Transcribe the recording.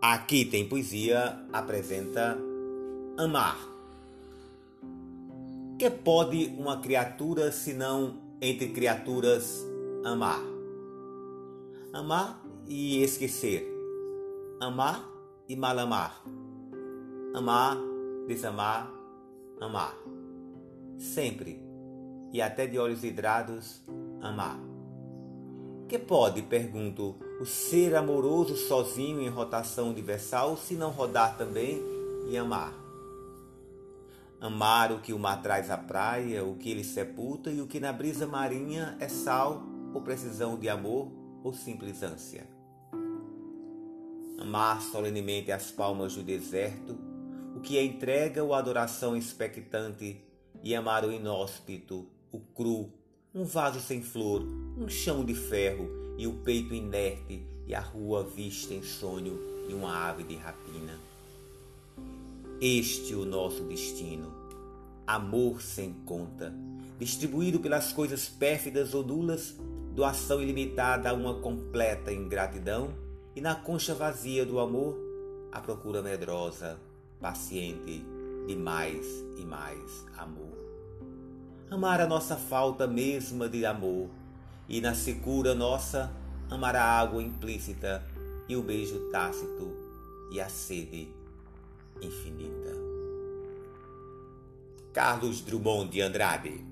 Aqui tem poesia apresenta amar. Que pode uma criatura senão entre criaturas amar? Amar e esquecer. Amar e mal amar. Amar, desamar, amar. Sempre e até de olhos vidrados, amar. Que pode, pergunto, o ser amoroso sozinho em rotação universal se não rodar também e amar? Amar o que o mar traz à praia, o que ele sepulta e o que na brisa marinha é sal ou precisão de amor ou simples ânsia. Amar solenemente as palmas do deserto, o que é entrega ou adoração expectante, e amar o inóspito, o cru, um vaso sem flor, um chão de ferro e o peito inerte e a rua vista em sonho e uma ave de rapina. Este o nosso destino, amor sem conta, distribuído pelas coisas pérfidas ou nulas, doação ilimitada a uma completa ingratidão e na concha vazia do amor, a procura medrosa, paciente de mais e mais amor amar a nossa falta mesma de amor, e na secura nossa amar a água implícita e o beijo tácito e a sede infinita. Carlos Drummond de Andrade